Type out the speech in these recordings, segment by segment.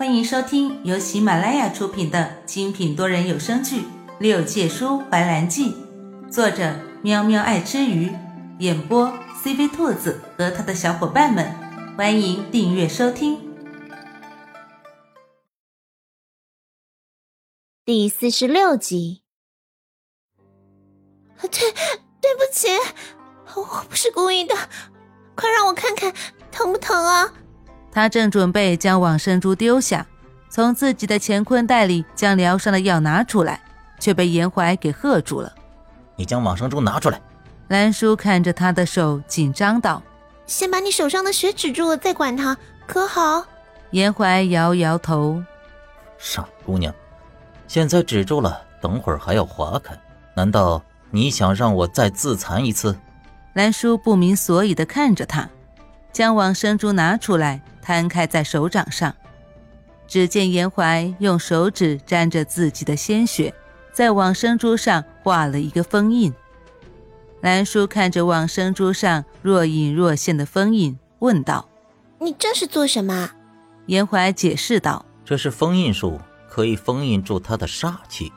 欢迎收听由喜马拉雅出品的精品多人有声剧《六界书怀兰记》，作者喵喵爱吃鱼，演播 CV 兔子和他的小伙伴们。欢迎订阅收听。第四十六集。对，对不起，我不是故意的，快让我看看疼不疼啊！他正准备将往生珠丢下，从自己的乾坤袋里将疗伤的药拿出来，却被严怀给喝住了。你将往生珠拿出来！兰叔看着他的手，紧张道：“先把你手上的血止住了，再管他，可好？”严怀摇摇头：“傻姑娘，现在止住了，等会儿还要划开，难道你想让我再自残一次？”兰叔不明所以的看着他，将往生珠拿出来。摊开在手掌上，只见严怀用手指沾着自己的鲜血，在往生珠上画了一个封印。兰叔看着往生珠上若隐若现的封印，问道：“你这是做什么？”严怀解释道：“这是封印术，可以封印住他的煞气。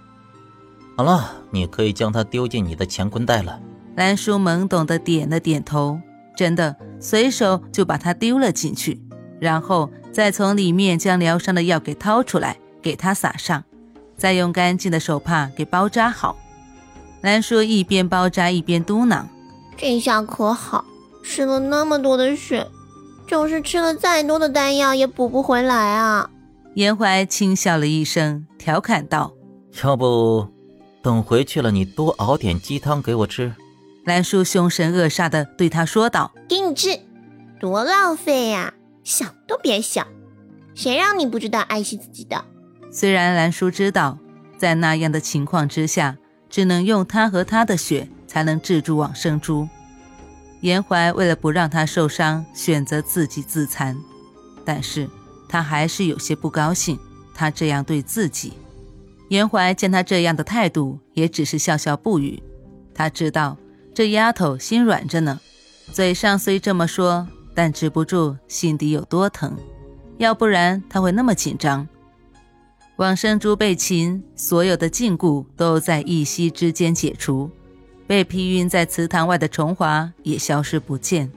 好了，你可以将它丢进你的乾坤袋了。”兰叔懵懂的点了点头，真的随手就把它丢了进去。然后再从里面将疗伤的药给掏出来，给他撒上，再用干净的手帕给包扎好。兰叔一边包扎一边嘟囔：“这下可好，吃了那么多的血，就是吃了再多的丹药也补不回来啊。”严怀轻笑了一声，调侃道：“要不等回去了，你多熬点鸡汤给我吃。”兰叔凶神恶煞地对他说道：“给你吃，多浪费呀！”想都别想，谁让你不知道爱惜自己的？虽然兰叔知道，在那样的情况之下，只能用他和他的血才能制住往生珠。严怀为了不让他受伤，选择自己自残，但是他还是有些不高兴，他这样对自己。严怀见他这样的态度，也只是笑笑不语。他知道这丫头心软着呢，嘴上虽这么说。但止不住心底有多疼，要不然他会那么紧张。往生珠被擒，所有的禁锢都在一息之间解除，被劈晕在祠堂外的重华也消失不见。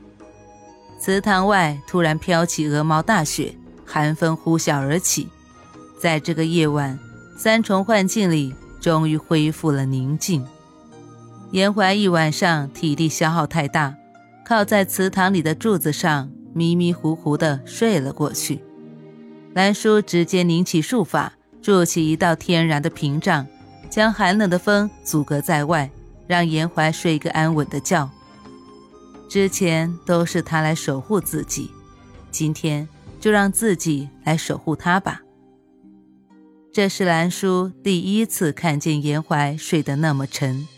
祠堂外突然飘起鹅毛大雪，寒风呼啸而起。在这个夜晚，三重幻境里终于恢复了宁静。严怀一晚上体力消耗太大。靠在祠堂里的柱子上，迷迷糊糊地睡了过去。兰叔直接拧起术法，筑起一道天然的屏障，将寒冷的风阻隔在外，让严怀睡一个安稳的觉。之前都是他来守护自己，今天就让自己来守护他吧。这是兰叔第一次看见严怀睡得那么沉，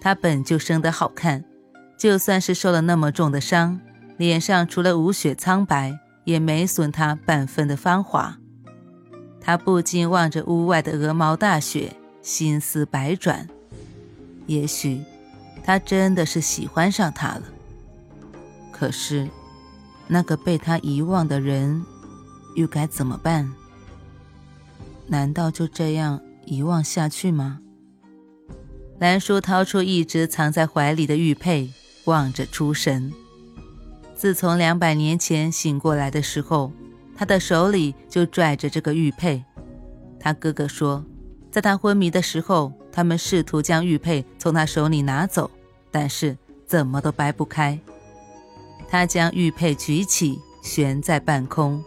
他本就生得好看。就算是受了那么重的伤，脸上除了无血苍白，也没损他半分的芳华。他不禁望着屋外的鹅毛大雪，心思百转。也许他真的是喜欢上他了。可是，那个被他遗忘的人，又该怎么办？难道就这样遗忘下去吗？兰叔掏出一直藏在怀里的玉佩。望着出神。自从两百年前醒过来的时候，他的手里就拽着这个玉佩。他哥哥说，在他昏迷的时候，他们试图将玉佩从他手里拿走，但是怎么都掰不开。他将玉佩举起，悬在半空，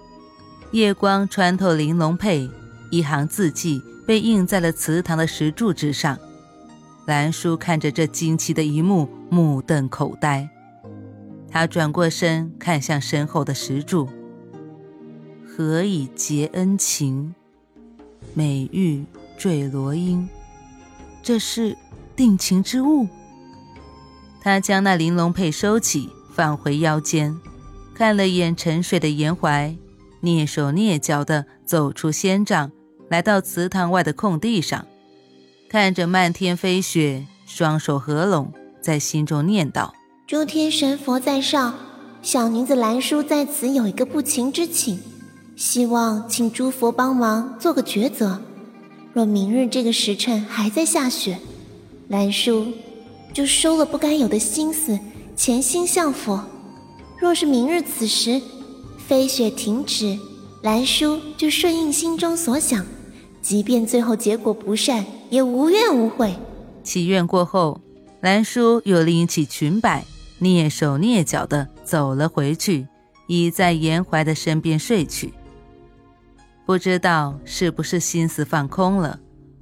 夜光穿透玲珑佩，一行字迹被印在了祠堂的石柱之上。兰叔看着这惊奇的一幕，目瞪口呆。他转过身，看向身后的石柱：“何以结恩情？美玉坠罗缨，这是定情之物。”他将那玲珑佩收起，放回腰间，看了眼沉睡的严怀，蹑手蹑脚地走出仙帐，来到祠堂外的空地上。看着漫天飞雪，双手合拢，在心中念道：“诸天神佛在上，小女子兰叔在此有一个不情之请，希望请诸佛帮忙做个抉择。若明日这个时辰还在下雪，兰叔就收了不该有的心思，潜心向佛；若是明日此时飞雪停止，兰叔就顺应心中所想，即便最后结果不善，也无怨无悔。祈愿过后，兰叔又拎起裙摆，蹑手蹑脚地走了回去，倚在严怀的身边睡去。不知道是不是心思放空了，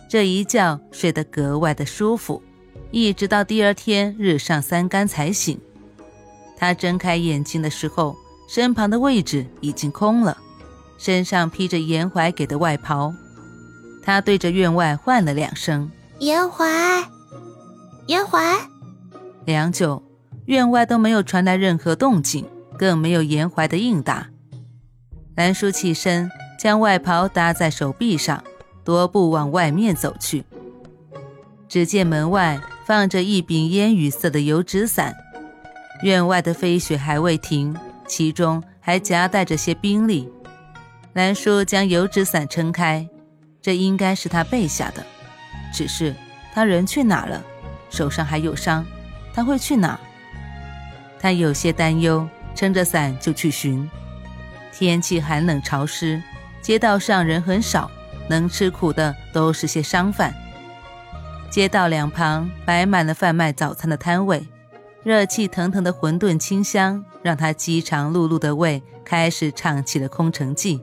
这一觉睡得格外的舒服，一直到第二天日上三竿才醒。他睁开眼睛的时候，身旁的位置已经空了，身上披着严怀给的外袍。他对着院外唤了两声：“严怀，严怀。”良久，院外都没有传来任何动静，更没有严怀的应答。兰叔起身。将外袍搭在手臂上，踱步往外面走去。只见门外放着一柄烟雨色的油纸伞，院外的飞雪还未停，其中还夹带着些冰粒。兰叔将油纸伞撑开，这应该是他备下的。只是他人去哪了？手上还有伤，他会去哪？他有些担忧，撑着伞就去寻。天气寒冷潮湿。街道上人很少，能吃苦的都是些商贩。街道两旁摆满了贩卖早餐的摊位，热气腾腾的馄饨清香让他饥肠辘辘的胃开始唱起了空城计。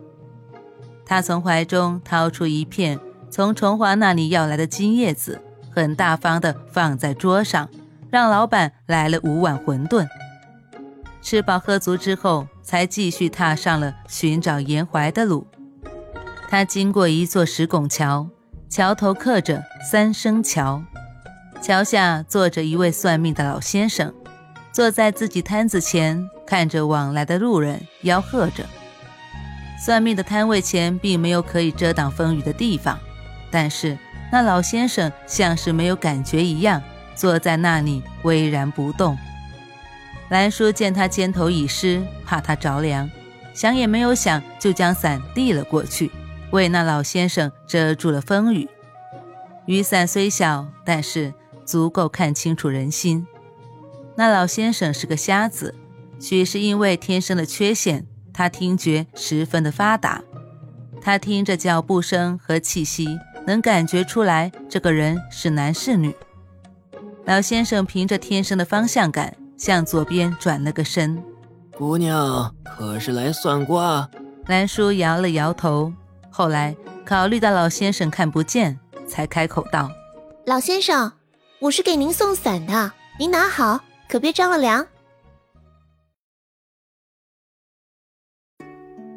他从怀中掏出一片从崇华那里要来的金叶子，很大方的放在桌上，让老板来了五碗馄饨。吃饱喝足之后，才继续踏上了寻找严怀的路。他经过一座石拱桥，桥头刻着“三生桥”，桥下坐着一位算命的老先生，坐在自己摊子前，看着往来的路人，吆喝着。算命的摊位前并没有可以遮挡风雨的地方，但是那老先生像是没有感觉一样，坐在那里巍然不动。兰叔见他肩头已湿，怕他着凉，想也没有想，就将伞递了过去。为那老先生遮住了风雨，雨伞虽小，但是足够看清楚人心。那老先生是个瞎子，许是因为天生的缺陷，他听觉十分的发达。他听着脚步声和气息，能感觉出来这个人是男是女。老先生凭着天生的方向感，向左边转了个身。姑娘，可是来算卦？兰叔摇了摇头。后来考虑到老先生看不见，才开口道：“老先生，我是给您送伞的，您拿好，可别着了凉。”